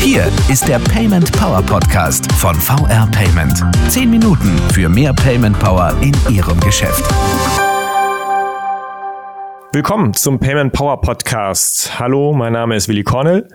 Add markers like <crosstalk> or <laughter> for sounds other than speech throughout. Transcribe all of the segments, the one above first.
Hier ist der Payment Power Podcast von VR Payment. Zehn Minuten für mehr Payment Power in Ihrem Geschäft. Willkommen zum Payment Power Podcast. Hallo, mein Name ist Willi Cornell.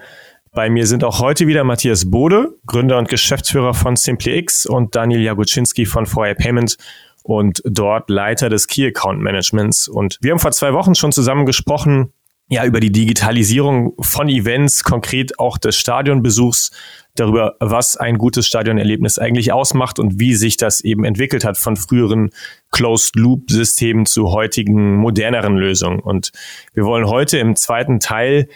Bei mir sind auch heute wieder Matthias Bode, Gründer und Geschäftsführer von SimplyX und Daniel Jaguczynski von VR Payment und dort Leiter des Key Account Managements. Und wir haben vor zwei Wochen schon zusammen gesprochen, ja, über die Digitalisierung von Events, konkret auch des Stadionbesuchs, darüber, was ein gutes Stadionerlebnis eigentlich ausmacht und wie sich das eben entwickelt hat von früheren Closed-Loop-Systemen zu heutigen moderneren Lösungen. Und wir wollen heute im zweiten Teil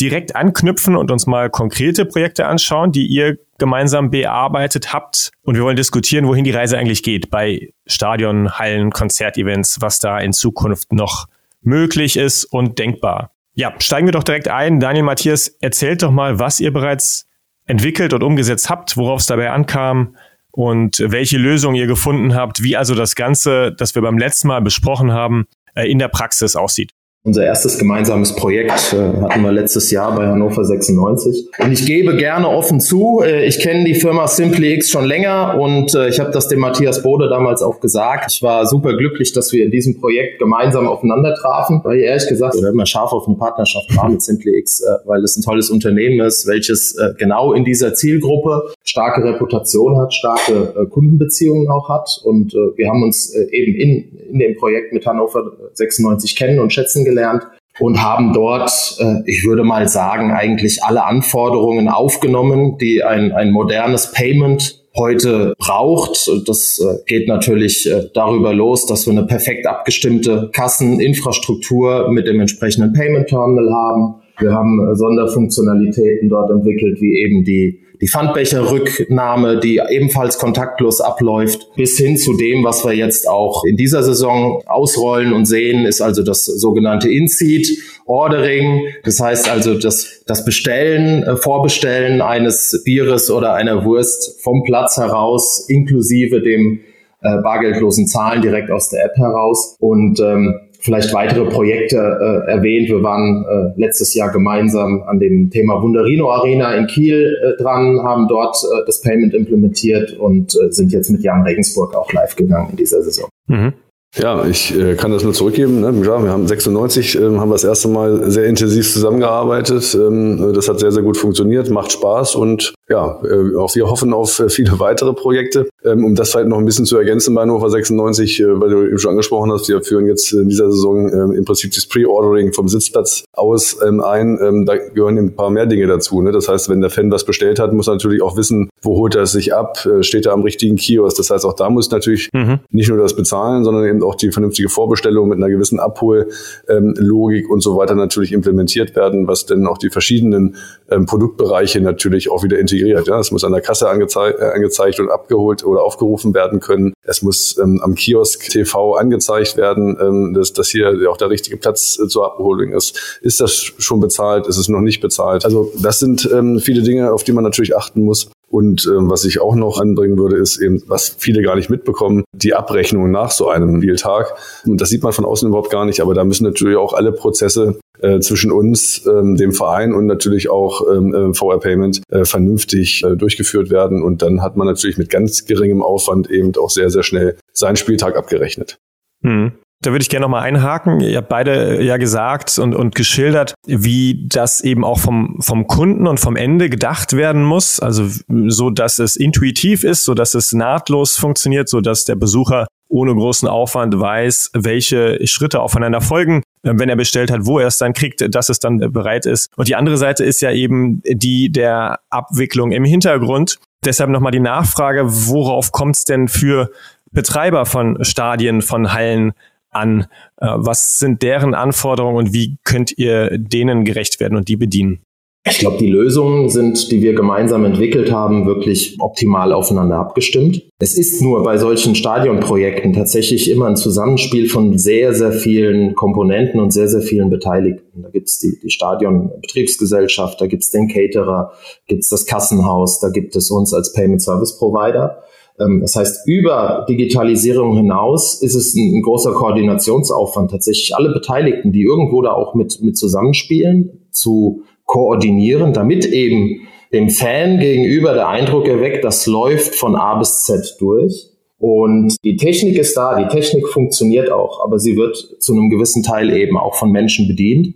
direkt anknüpfen und uns mal konkrete Projekte anschauen, die ihr gemeinsam bearbeitet habt. Und wir wollen diskutieren, wohin die Reise eigentlich geht bei Stadion, Hallen, Konzertevents, was da in Zukunft noch möglich ist und denkbar. Ja, steigen wir doch direkt ein. Daniel Matthias, erzählt doch mal, was ihr bereits entwickelt und umgesetzt habt, worauf es dabei ankam und welche Lösung ihr gefunden habt, wie also das Ganze, das wir beim letzten Mal besprochen haben, äh, in der Praxis aussieht. Unser erstes gemeinsames Projekt äh, hatten wir letztes Jahr bei Hannover 96. Und ich gebe gerne offen zu, äh, ich kenne die Firma SimplyX schon länger und äh, ich habe das dem Matthias Bode damals auch gesagt. Ich war super glücklich, dass wir in diesem Projekt gemeinsam aufeinander trafen, weil ich ehrlich gesagt oder immer scharf auf eine Partnerschaft war mit SimplyX, äh, weil es ein tolles Unternehmen ist, welches äh, genau in dieser Zielgruppe starke Reputation hat, starke äh, Kundenbeziehungen auch hat. Und wir haben uns eben in, in dem Projekt mit Hannover 96 kennen und schätzen gelernt und haben dort, äh, ich würde mal sagen, eigentlich alle Anforderungen aufgenommen, die ein, ein modernes Payment heute braucht. Das äh, geht natürlich äh, darüber los, dass wir eine perfekt abgestimmte Kasseninfrastruktur mit dem entsprechenden Payment Terminal haben. Wir haben Sonderfunktionalitäten dort entwickelt, wie eben die die Pfandbecherrücknahme, die ebenfalls kontaktlos abläuft, bis hin zu dem, was wir jetzt auch in dieser Saison ausrollen und sehen, ist also das sogenannte In-Seat Ordering. Das heißt also das, das Bestellen, äh, Vorbestellen eines Bieres oder einer Wurst vom Platz heraus, inklusive dem äh, bargeldlosen Zahlen direkt aus der App heraus. Und ähm, vielleicht weitere Projekte äh, erwähnt. Wir waren äh, letztes Jahr gemeinsam an dem Thema Wunderino Arena in Kiel äh, dran, haben dort äh, das Payment implementiert und äh, sind jetzt mit Jan Regensburg auch live gegangen in dieser Saison. Mhm. Ja, ich äh, kann das nur zurückgeben. Ne? Ja, wir haben 96, ähm, haben wir das erste Mal sehr intensiv zusammengearbeitet. Ähm, das hat sehr, sehr gut funktioniert, macht Spaß und ja, äh, auch wir hoffen auf äh, viele weitere Projekte. Ähm, um das vielleicht noch ein bisschen zu ergänzen bei Hannover 96, äh, weil du eben schon angesprochen hast, wir führen jetzt in dieser Saison ähm, im Prinzip das Pre-Ordering vom Sitzplatz aus ähm, ein. Ähm, da gehören ein paar mehr Dinge dazu. Ne? Das heißt, wenn der Fan was bestellt hat, muss er natürlich auch wissen, wo holt er es sich ab, äh, steht er am richtigen Kiosk. Das heißt, auch da muss natürlich mhm. nicht nur das Bezahlen, sondern eben auch die vernünftige Vorbestellung mit einer gewissen Abhollogik ähm, und so weiter natürlich implementiert werden, was dann auch die verschiedenen ähm, Produktbereiche natürlich auch wieder integriert. Ja, es muss an der Kasse angezeigt, äh, angezeigt und abgeholt oder aufgerufen werden können. Es muss ähm, am Kiosk TV angezeigt werden, ähm, dass, dass hier auch der richtige Platz äh, zur Abholung ist. Ist das schon bezahlt? Ist es noch nicht bezahlt? Also das sind ähm, viele Dinge, auf die man natürlich achten muss. Und ähm, was ich auch noch anbringen würde, ist eben, was viele gar nicht mitbekommen, die Abrechnung nach so einem Spieltag. Und das sieht man von außen überhaupt gar nicht, aber da müssen natürlich auch alle Prozesse äh, zwischen uns, ähm, dem Verein und natürlich auch ähm, äh, VR Payment äh, vernünftig äh, durchgeführt werden. Und dann hat man natürlich mit ganz geringem Aufwand eben auch sehr, sehr schnell seinen Spieltag abgerechnet. Hm. Da würde ich gerne nochmal einhaken. Ihr habt beide ja gesagt und, und geschildert, wie das eben auch vom, vom Kunden und vom Ende gedacht werden muss. Also so, dass es intuitiv ist, so dass es nahtlos funktioniert, so dass der Besucher ohne großen Aufwand weiß, welche Schritte aufeinander folgen, wenn er bestellt hat, wo er es dann kriegt, dass es dann bereit ist. Und die andere Seite ist ja eben die der Abwicklung im Hintergrund. Deshalb nochmal die Nachfrage, worauf kommt es denn für Betreiber von Stadien, von Hallen an? Äh, was sind deren Anforderungen und wie könnt ihr denen gerecht werden und die bedienen? Ich glaube, die Lösungen sind, die wir gemeinsam entwickelt haben, wirklich optimal aufeinander abgestimmt. Es ist nur bei solchen Stadionprojekten tatsächlich immer ein Zusammenspiel von sehr, sehr vielen Komponenten und sehr, sehr vielen Beteiligten. Da gibt es die, die Stadionbetriebsgesellschaft, da gibt es den Caterer, gibt es das Kassenhaus, da gibt es uns als Payment Service Provider. Ähm, das heißt, über Digitalisierung hinaus ist es ein, großer Koordinationsaufwand, tatsächlich alle Beteiligten, die irgendwo da auch mit, mit zusammenspielen, zu koordinieren, damit eben dem Fan gegenüber der Eindruck erweckt, das läuft von A bis Z durch. Und die Technik ist da, die Technik funktioniert auch, aber sie wird zu einem gewissen Teil eben auch von Menschen bedient.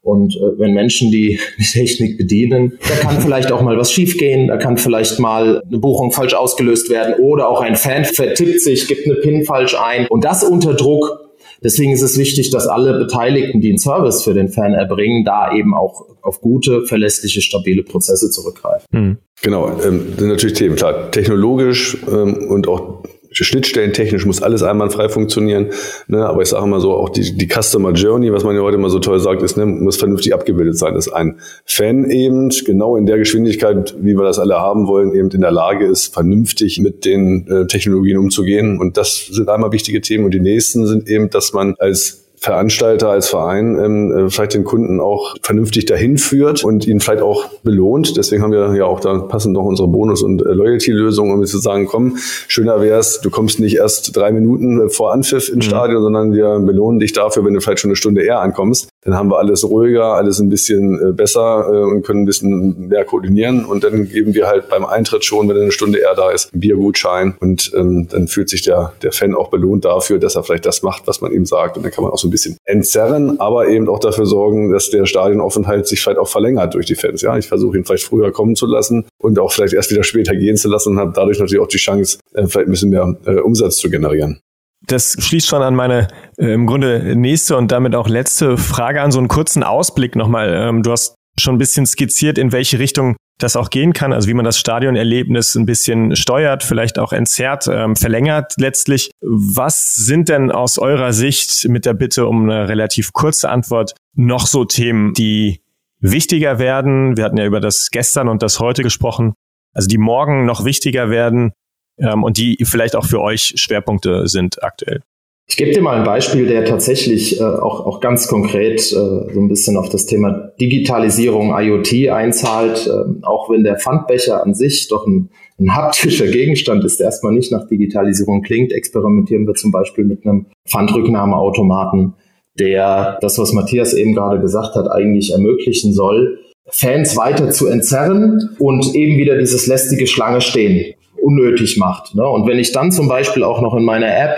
Und äh, wenn Menschen die, <laughs> die Technik bedienen, da kann vielleicht auch mal was schiefgehen, da kann vielleicht mal eine Buchung falsch ausgelöst werden oder auch ein Fan vertippt sich, gibt eine PIN falsch ein und das unter Druck. Deswegen ist es wichtig, dass alle Beteiligten, die einen Service für den Fan erbringen, da eben auch auf gute, verlässliche, stabile Prozesse zurückgreifen. Mhm. Genau, ähm, sind natürlich Themen, klar, technologisch ähm, und auch schnittstellentechnisch muss alles einwandfrei funktionieren. Ne? Aber ich sage immer so, auch die, die Customer Journey, was man ja heute immer so toll sagt, ist, ne, muss vernünftig abgebildet sein. Dass ein Fan eben genau in der Geschwindigkeit, wie wir das alle haben wollen, eben in der Lage ist, vernünftig mit den äh, Technologien umzugehen. Und das sind einmal wichtige Themen. Und die nächsten sind eben, dass man als Veranstalter als Verein ähm, äh, vielleicht den Kunden auch vernünftig dahin führt und ihn vielleicht auch belohnt. Deswegen haben wir ja auch da passend noch unsere Bonus- und äh, Loyalty-Lösung, um zu sagen, komm, schöner wär's, du kommst nicht erst drei Minuten äh, vor Anpfiff ins mhm. Stadion, sondern wir belohnen dich dafür, wenn du vielleicht schon eine Stunde eher ankommst. Dann haben wir alles ruhiger, alles ein bisschen äh, besser äh, und können ein bisschen mehr koordinieren. Und dann geben wir halt beim Eintritt schon, wenn eine Stunde eher da ist, einen Biergutschein. Und ähm, dann fühlt sich der, der Fan auch belohnt dafür, dass er vielleicht das macht, was man ihm sagt. Und dann kann man auch so ein bisschen entzerren, aber eben auch dafür sorgen, dass der Stadionaufenthalt sich vielleicht auch verlängert durch die Fans. Ja, ich versuche ihn vielleicht früher kommen zu lassen und auch vielleicht erst wieder später gehen zu lassen und habe dadurch natürlich auch die Chance, äh, vielleicht ein bisschen mehr äh, Umsatz zu generieren. Das schließt schon an meine äh, im Grunde nächste und damit auch letzte Frage an, so einen kurzen Ausblick nochmal. Ähm, du hast schon ein bisschen skizziert, in welche Richtung das auch gehen kann, also wie man das Stadionerlebnis ein bisschen steuert, vielleicht auch entzerrt, ähm, verlängert letztlich. Was sind denn aus eurer Sicht mit der Bitte um eine relativ kurze Antwort noch so Themen, die wichtiger werden? Wir hatten ja über das gestern und das heute gesprochen, also die morgen noch wichtiger werden ähm, und die vielleicht auch für euch Schwerpunkte sind aktuell. Ich gebe dir mal ein Beispiel, der tatsächlich äh, auch, auch ganz konkret äh, so ein bisschen auf das Thema Digitalisierung, IoT einzahlt. Äh, auch wenn der Pfandbecher an sich doch ein, ein haptischer Gegenstand ist, der erstmal nicht nach Digitalisierung klingt, experimentieren wir zum Beispiel mit einem Pfandrücknahmeautomaten, der das, was Matthias eben gerade gesagt hat, eigentlich ermöglichen soll, Fans weiter zu entzerren und eben wieder dieses lästige Schlange stehen unnötig macht. Ne? Und wenn ich dann zum Beispiel auch noch in meiner App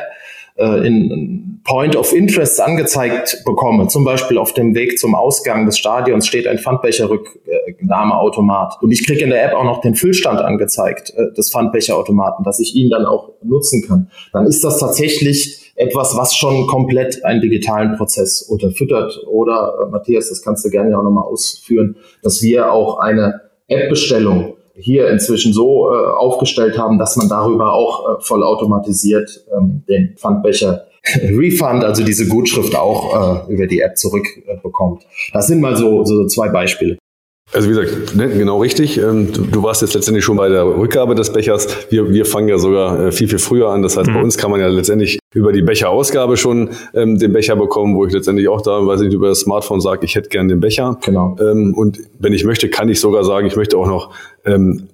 äh, in Point of Interest angezeigt bekomme, zum Beispiel auf dem Weg zum Ausgang des Stadions steht ein Pfandbecherrücknahmeautomat und ich kriege in der App auch noch den Füllstand angezeigt äh, des Pfandbecherautomaten, dass ich ihn dann auch nutzen kann, dann ist das tatsächlich etwas, was schon komplett einen digitalen Prozess unterfüttert. Oder äh, Matthias, das kannst du gerne auch nochmal ausführen, dass wir auch eine App-Bestellung hier inzwischen so äh, aufgestellt haben, dass man darüber auch äh, vollautomatisiert ähm, den Pfandbecher <laughs> Refund, also diese Gutschrift auch äh, über die App zurückbekommt. das sind mal so, so zwei Beispiele. Also wie gesagt, ne, genau richtig. Ähm, du, warst jetzt letztendlich schon bei der Rückgabe des Bechers. Wir, wir fangen ja sogar äh, viel, viel früher an. Das heißt, mhm. bei uns kann man ja letztendlich über die Becherausgabe schon ähm, den Becher bekommen, wo ich letztendlich auch da, weiß ich, über das Smartphone sage, ich hätte gern den Becher. Genau. Ähm, und wenn ich möchte, kann ich sogar sagen, ich möchte auch noch ähm,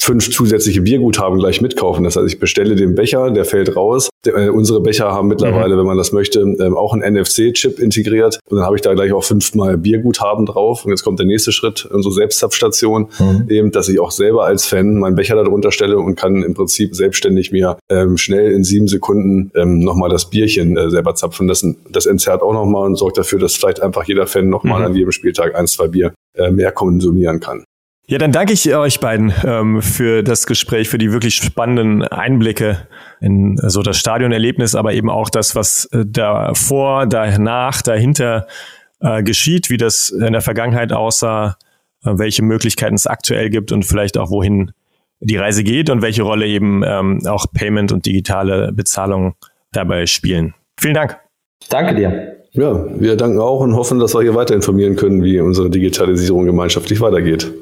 fünf zusätzliche Bierguthaben gleich mitkaufen. Das heißt, ich bestelle den Becher, der fällt raus. Der, äh, unsere Becher haben mittlerweile, mhm. wenn man das möchte, ähm, auch einen NFC-Chip integriert. Und dann habe ich da gleich auch fünfmal Bierguthaben drauf. Und jetzt kommt der nächste Schritt, unsere Selbstzapfstation, mhm. eben, dass ich auch selber als Fan meinen Becher darunter stelle und kann im Prinzip selbstständig mir ähm, schnell in sieben Sekunden ähm, nochmal das Bierchen äh, selber zapfen. Das, das entzerrt auch nochmal und sorgt dafür, dass vielleicht einfach jeder Fan nochmal mhm. an jedem Spieltag ein, zwei Bier äh, mehr konsumieren kann. Ja, dann danke ich euch beiden ähm, für das Gespräch, für die wirklich spannenden Einblicke in so das Stadionerlebnis, aber eben auch das, was äh, davor, danach, dahinter äh, geschieht, wie das in der Vergangenheit aussah, äh, welche Möglichkeiten es aktuell gibt und vielleicht auch wohin die Reise geht und welche Rolle eben ähm, auch Payment und digitale Bezahlung dabei spielen. Vielen Dank. Danke dir. Ja, wir danken auch und hoffen, dass wir hier weiter informieren können, wie unsere Digitalisierung gemeinschaftlich weitergeht.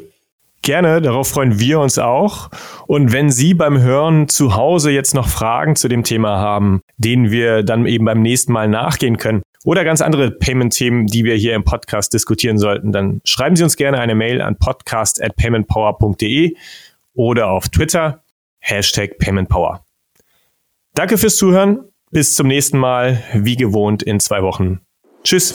Gerne, darauf freuen wir uns auch. Und wenn Sie beim Hören zu Hause jetzt noch Fragen zu dem Thema haben, denen wir dann eben beim nächsten Mal nachgehen können, oder ganz andere Payment-Themen, die wir hier im Podcast diskutieren sollten, dann schreiben Sie uns gerne eine Mail an podcast at paymentpower.de oder auf Twitter Hashtag Payment Power. Danke fürs Zuhören. Bis zum nächsten Mal, wie gewohnt in zwei Wochen. Tschüss.